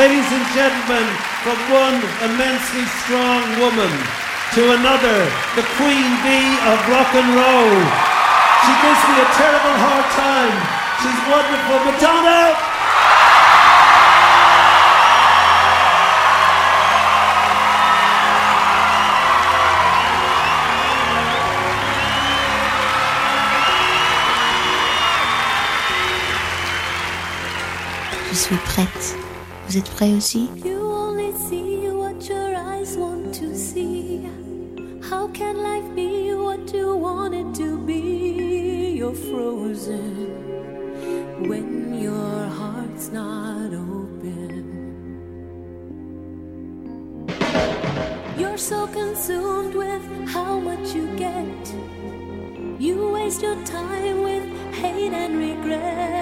Ladies and gentlemen, from one immensely strong woman to another, the queen bee of rock and roll. She gives me a terrible hard time. She's wonderful. Madonna! Je suis prête. Vous êtes prêts aussi You only see what your eyes want to see. How can life be what you want it to be? You're frozen when your heart's not open. You're so consumed with how much you get. You waste your time with hate and regret.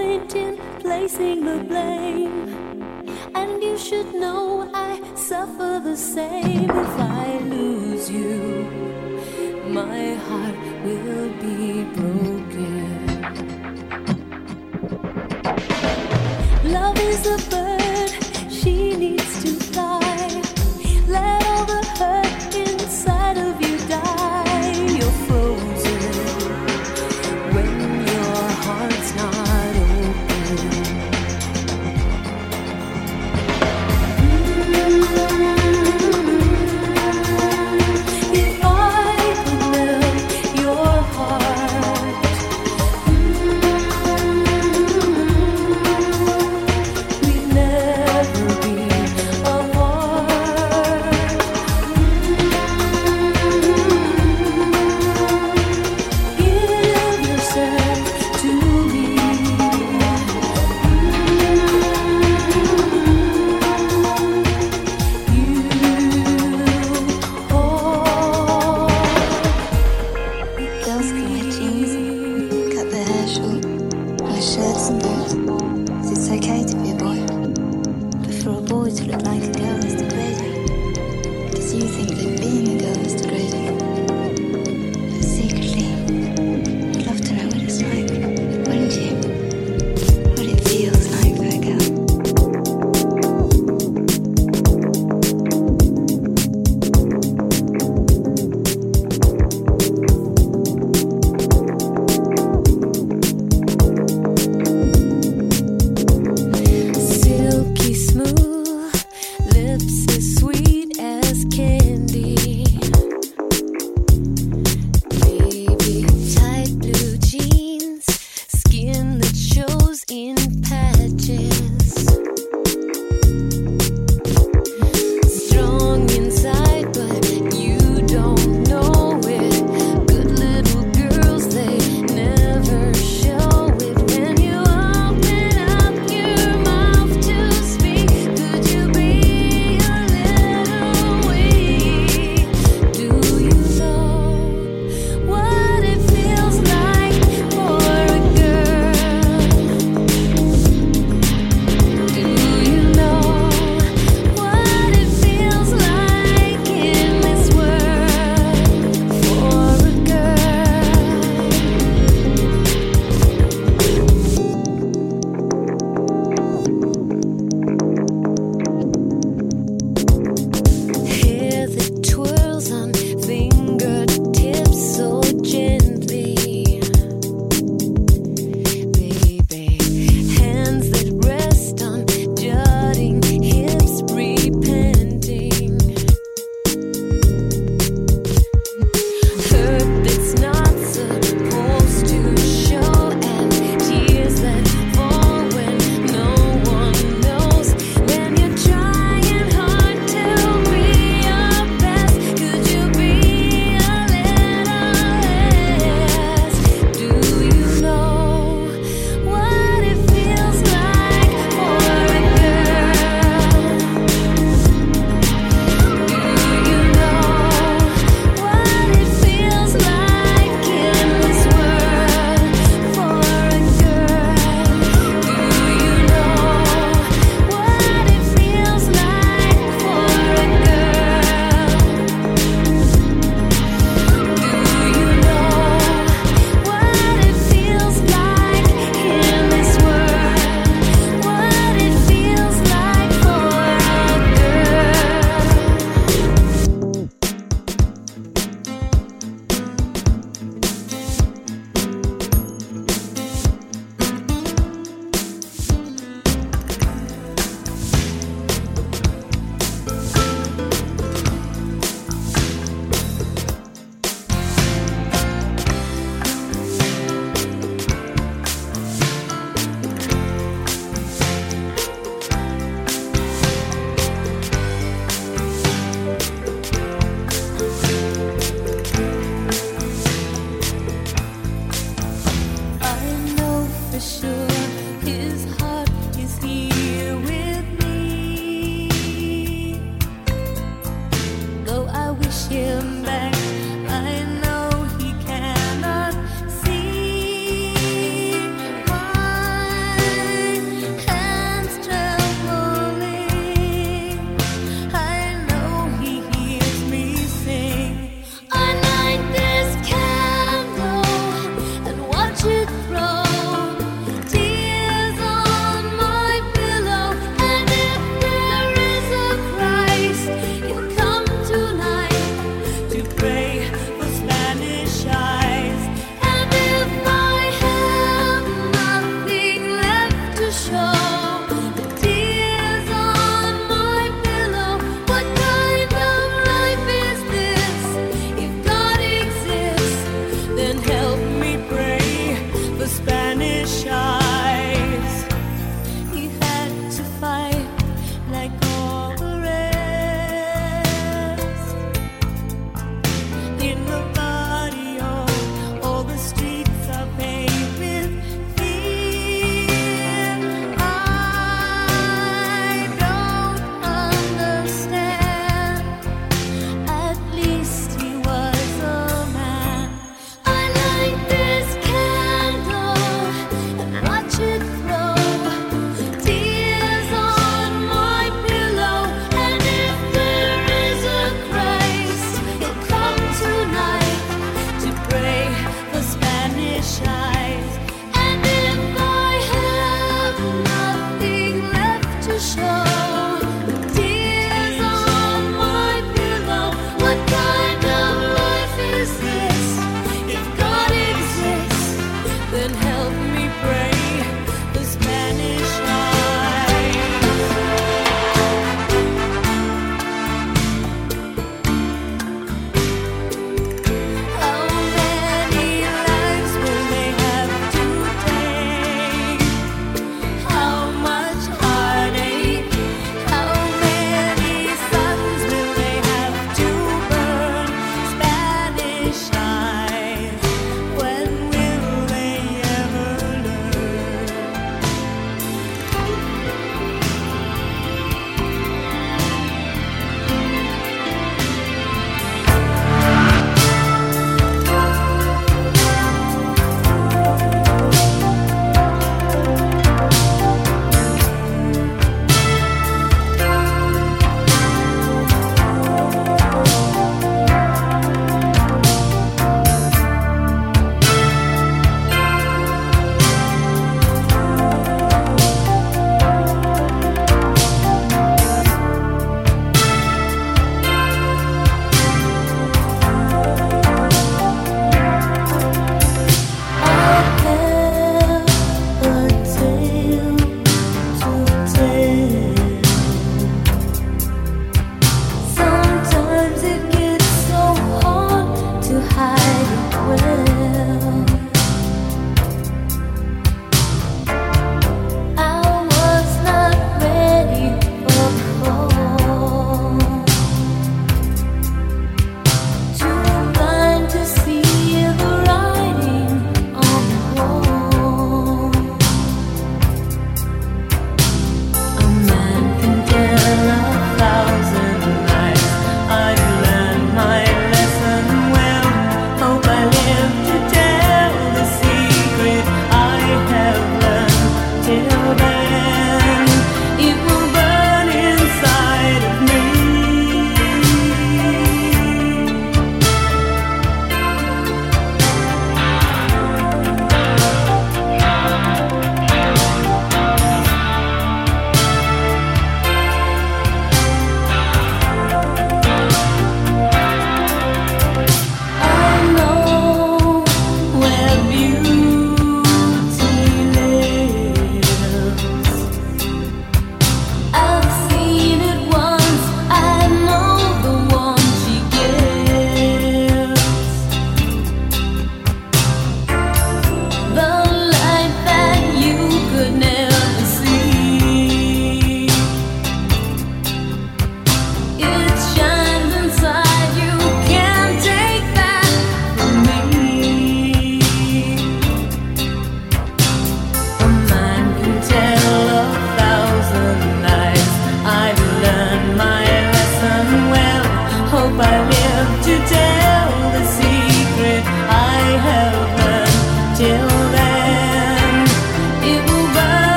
Point in placing the blame. And you should know I suffer the same if I lose you. My heart will be broken. Love is a deep.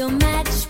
your match